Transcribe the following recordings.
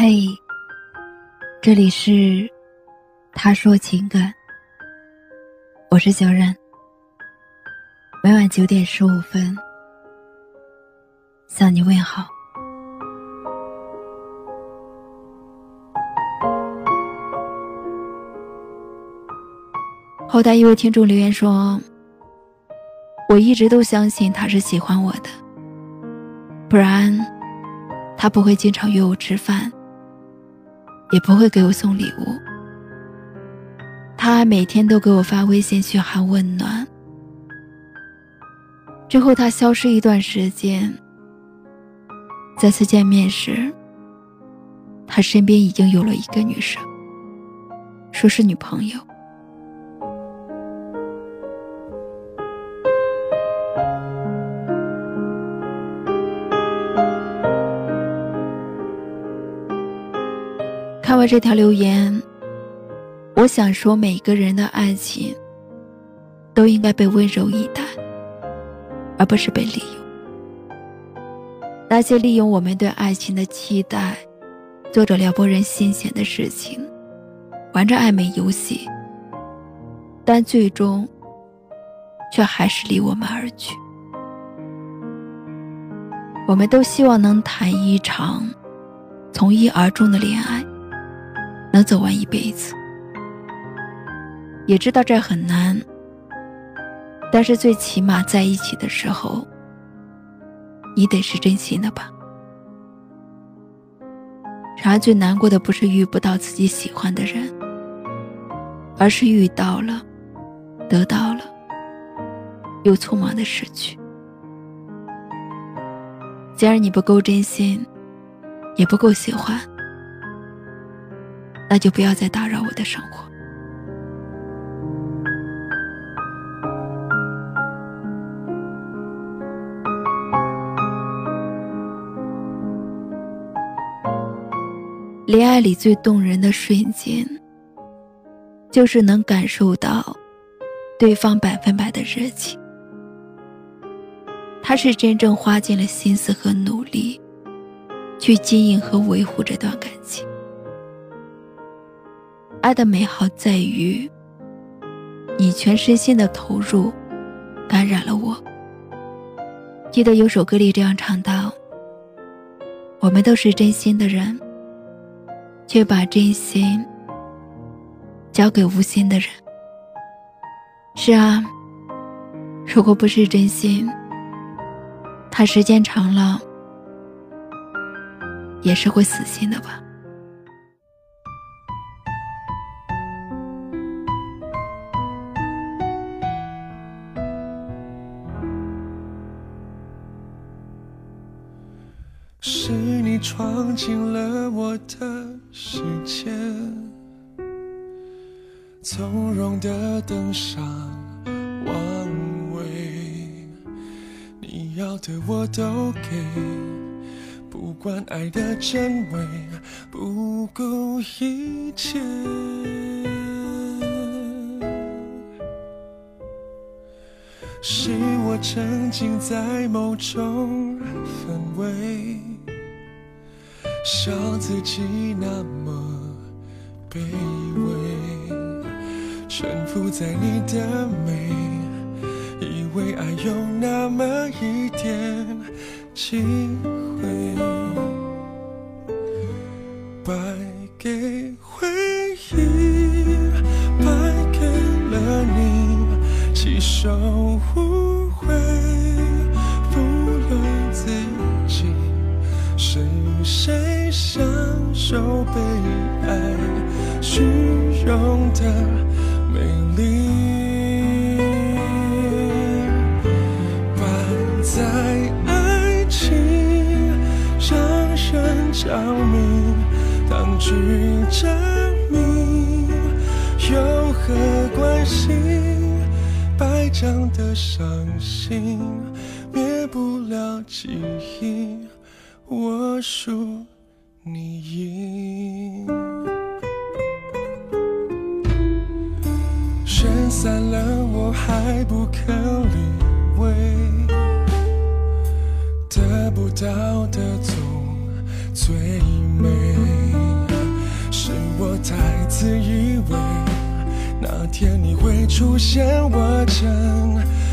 嘿，这里是他说情感，我是小冉。每晚九点十五分向你问好。后台一位听众留言说：“我一直都相信他是喜欢我的，不然他不会经常约我吃饭。”也不会给我送礼物，他还每天都给我发微信嘘寒问暖。之后他消失一段时间，再次见面时，他身边已经有了一个女生，说是女朋友。看完这条留言，我想说，每个人的爱情都应该被温柔以待，而不是被利用。那些利用我们对爱情的期待，做着撩拨人心弦的事情，玩着暧昧游戏，但最终却还是离我们而去。我们都希望能谈一场从一而终的恋爱。能走完一辈子，也知道这很难，但是最起码在一起的时候，你得是真心的吧。然而最难过的不是遇不到自己喜欢的人，而是遇到了，得到了，又匆忙的失去。既然你不够真心，也不够喜欢。那就不要再打扰我的生活。恋爱里最动人的瞬间，就是能感受到对方百分百的热情。他是真正花尽了心思和努力，去经营和维护这段感情。爱的美好在于，你全身心的投入，感染了我。记得有首歌里这样唱道：“我们都是真心的人，却把真心交给无心的人。”是啊，如果不是真心，他时间长了也是会死心的吧。是你闯进了我的世界，从容的登上王位，你要的我都给，不管爱的真伪，不顾一切。是我沉浸在某种氛围。笑自己那么卑微，臣服在你的美，以为爱有那么一点机会，败给回忆，败给了你，弃守虚荣的美丽？摆在爱情让人着迷，当局者迷，有何关系？败仗的伤心，灭不了记忆。我输，散了，我还不肯理会。得不到的总最美。是我太自以为，那天你会出现，我真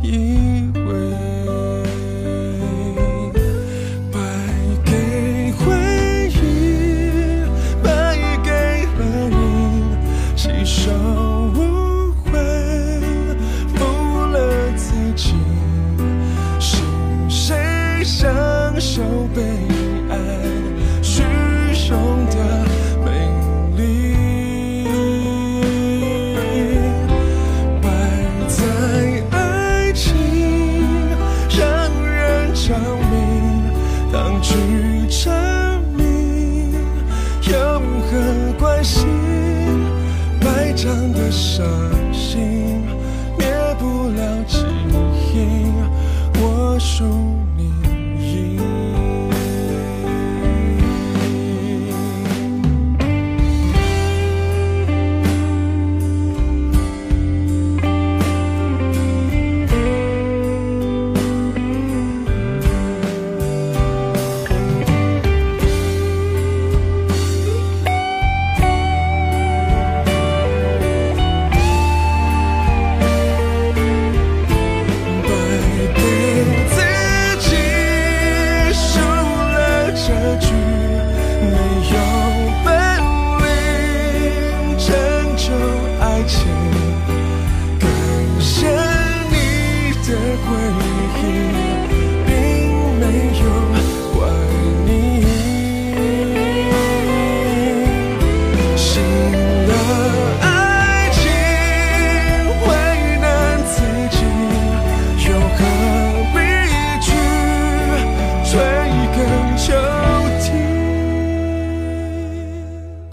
以为。就被爱虚荣的美丽？摆在爱情，让人着迷，当局者迷，有何关系？白长的伤心，